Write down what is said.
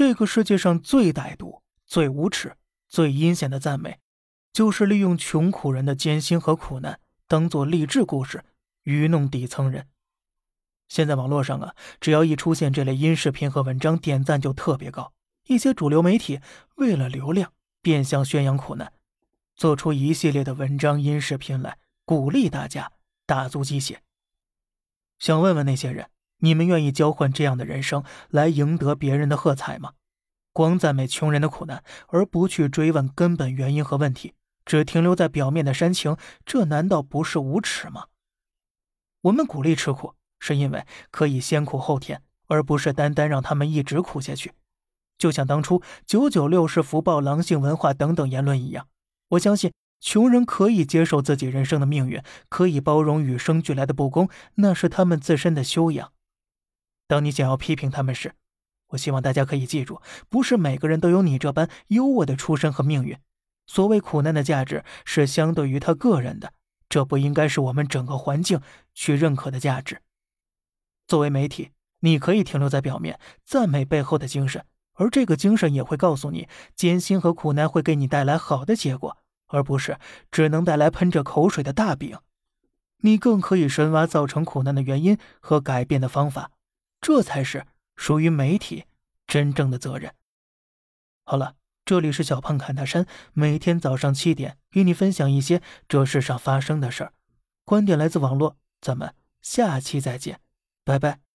这个世界上最歹毒、最无耻、最阴险的赞美，就是利用穷苦人的艰辛和苦难当做励志故事，愚弄底层人。现在网络上啊，只要一出现这类音视频和文章，点赞就特别高。一些主流媒体为了流量，变相宣扬苦难，做出一系列的文章、音视频来鼓励大家打足鸡血。想问问那些人，你们愿意交换这样的人生来赢得别人的喝彩吗？光赞美穷人的苦难，而不去追问根本原因和问题，只停留在表面的煽情，这难道不是无耻吗？我们鼓励吃苦。是因为可以先苦后甜，而不是单单让他们一直苦下去。就像当初“九九六是福报”“狼性文化”等等言论一样，我相信穷人可以接受自己人生的命运，可以包容与生俱来的不公，那是他们自身的修养。当你想要批评他们时，我希望大家可以记住，不是每个人都有你这般优渥的出身和命运。所谓苦难的价值是相对于他个人的，这不应该是我们整个环境去认可的价值。作为媒体，你可以停留在表面，赞美背后的精神，而这个精神也会告诉你，艰辛和苦难会给你带来好的结果，而不是只能带来喷着口水的大饼。你更可以深挖造成苦难的原因和改变的方法，这才是属于媒体真正的责任。好了，这里是小胖侃大山，每天早上七点与你分享一些这世上发生的事儿，观点来自网络，咱们下期再见。拜拜。